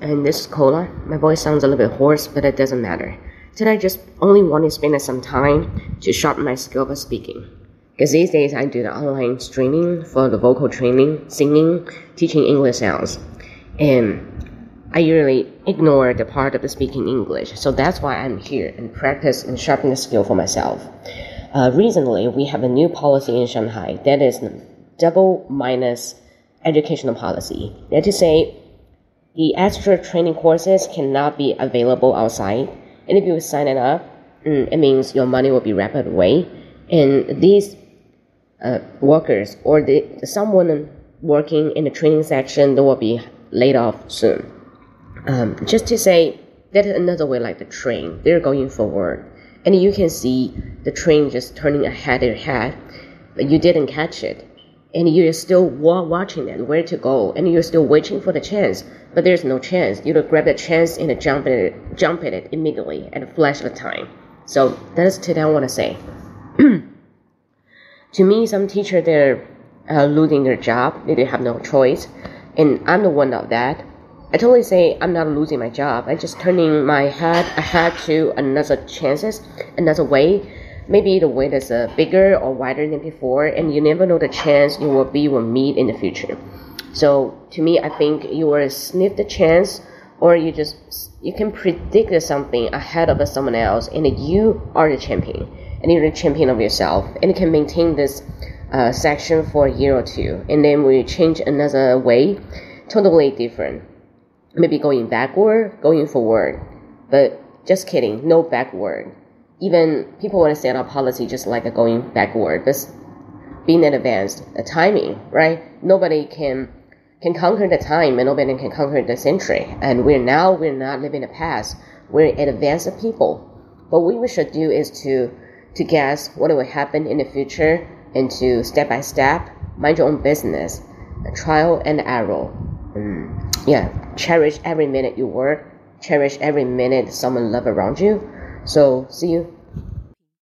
And this is Cola. My voice sounds a little bit hoarse, but it doesn't matter. Today I just only want to spend some time to sharpen my skill of speaking. Because these days I do the online streaming for the vocal training, singing, teaching English sounds. And I usually ignore the part of the speaking English. So that's why I'm here and practice and sharpen the skill for myself. Uh, recently, we have a new policy in Shanghai that is double minus educational policy. That is to say, the extra training courses cannot be available outside. And if you sign it up, mm, it means your money will be wrapped away. And these uh, workers or the, someone working in the training section, they will be laid off soon. Um, just to say, that is another way like the train. They're going forward. And you can see the train just turning ahead and ahead, but you didn't catch it and you're still watching it, where to go, and you're still waiting for the chance, but there's no chance. You grab the chance and jump at it, jump it immediately at a flash of time. So that's today I want to say. to me, some teacher they're uh, losing their job, they have no choice, and I'm the one of that. I totally say I'm not losing my job. I'm just turning my head ahead to another chances, another way maybe the weight is uh, bigger or wider than before, and you never know the chance you will be will meet in the future. So to me, I think you will sniff the chance, or you just you can predict something ahead of someone else, and you are the champion, and you're the champion of yourself, and you can maintain this uh, section for a year or two, and then we change another way, totally different. Maybe going backward, going forward, but just kidding, no backward even people want to set up policy just like going backward, but being in advance, a timing, right? Nobody can can conquer the time and nobody can conquer the century. And we're now we're not living the past. We're an advanced people. But what we should do is to to guess what will happen in the future and to step by step mind your own business, trial and error. Mm. Yeah, cherish every minute you work, cherish every minute someone love around you so see you